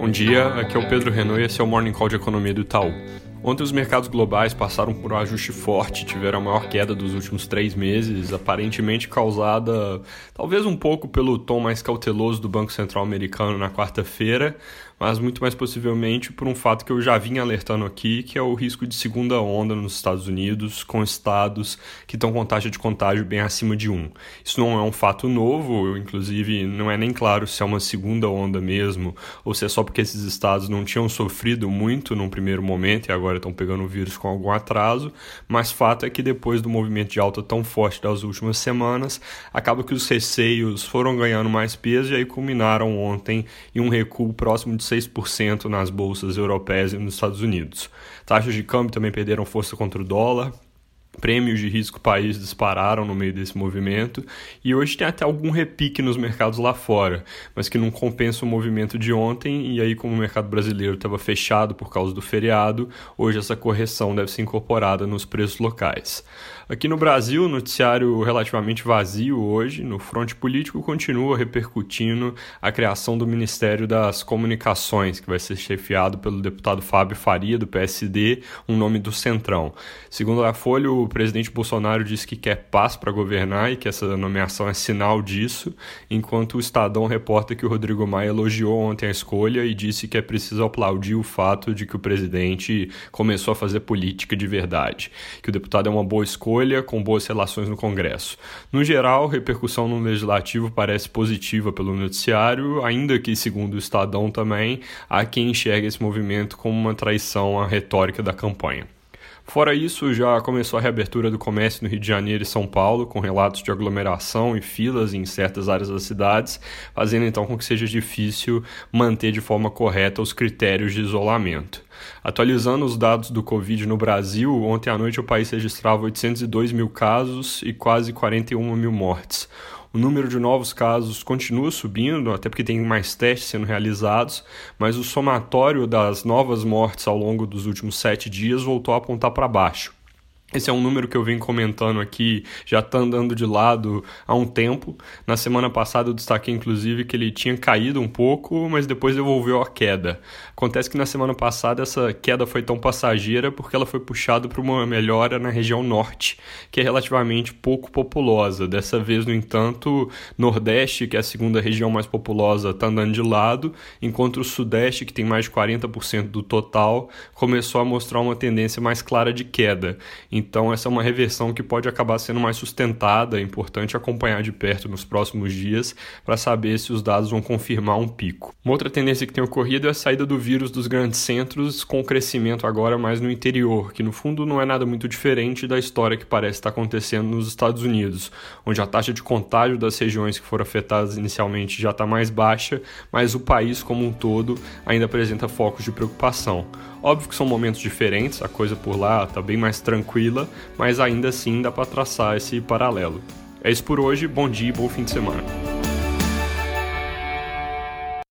Bom dia, aqui é o Pedro Renault e esse é o Morning Call de Economia do Itaú. Ontem os mercados globais passaram por um ajuste forte, tiveram a maior queda dos últimos três meses, aparentemente causada talvez um pouco pelo tom mais cauteloso do Banco Central Americano na quarta-feira, mas muito mais possivelmente por um fato que eu já vinha alertando aqui, que é o risco de segunda onda nos Estados Unidos, com estados que estão com taxa de contágio bem acima de 1. Isso não é um fato novo, inclusive não é nem claro se é uma segunda onda mesmo, ou se é só porque esses estados não tinham sofrido muito num primeiro momento e agora estão pegando o vírus com algum atraso, mas fato é que depois do movimento de alta tão forte das últimas semanas, acaba que os receios foram ganhando mais peso e aí culminaram ontem em um recuo próximo de 6% nas bolsas europeias e nos Estados Unidos. Taxas de câmbio também perderam força contra o dólar, prêmios de risco país dispararam no meio desse movimento e hoje tem até algum repique nos mercados lá fora, mas que não compensa o movimento de ontem e aí como o mercado brasileiro estava fechado por causa do feriado, hoje essa correção deve ser incorporada nos preços locais. Aqui no Brasil, noticiário relativamente vazio hoje, no fronte político continua repercutindo a criação do Ministério das Comunicações, que vai ser chefiado pelo deputado Fábio Faria do PSD, um nome do Centrão. Segundo a Folha, o presidente Bolsonaro disse que quer paz para governar e que essa nomeação é sinal disso, enquanto o Estadão reporta que o Rodrigo Maia elogiou ontem a escolha e disse que é preciso aplaudir o fato de que o presidente começou a fazer política de verdade, que o deputado é uma boa escolha, com boas relações no Congresso. No geral, repercussão no legislativo parece positiva pelo noticiário, ainda que, segundo o Estadão também, há quem enxergue esse movimento como uma traição à retórica da campanha. Fora isso, já começou a reabertura do comércio no Rio de Janeiro e São Paulo, com relatos de aglomeração e filas em certas áreas das cidades, fazendo então com que seja difícil manter de forma correta os critérios de isolamento. Atualizando os dados do Covid no Brasil, ontem à noite o país registrava 802 mil casos e quase 41 mil mortes. O número de novos casos continua subindo, até porque tem mais testes sendo realizados, mas o somatório das novas mortes ao longo dos últimos sete dias voltou a apontar para baixo. Esse é um número que eu venho comentando aqui, já está andando de lado há um tempo. Na semana passada eu destaquei inclusive que ele tinha caído um pouco, mas depois devolveu a queda. Acontece que na semana passada essa queda foi tão passageira porque ela foi puxada para uma melhora na região norte, que é relativamente pouco populosa. Dessa vez, no entanto, Nordeste, que é a segunda região mais populosa, está andando de lado, enquanto o Sudeste, que tem mais de 40% do total, começou a mostrar uma tendência mais clara de queda. Então, essa é uma reversão que pode acabar sendo mais sustentada. É importante acompanhar de perto nos próximos dias para saber se os dados vão confirmar um pico. Uma outra tendência que tem ocorrido é a saída do vírus dos grandes centros, com crescimento agora mais no interior, que no fundo não é nada muito diferente da história que parece estar acontecendo nos Estados Unidos, onde a taxa de contágio das regiões que foram afetadas inicialmente já está mais baixa, mas o país como um todo ainda apresenta focos de preocupação. Óbvio que são momentos diferentes, a coisa por lá está bem mais mas ainda assim dá para traçar esse paralelo. É isso por hoje, bom dia e bom fim de semana.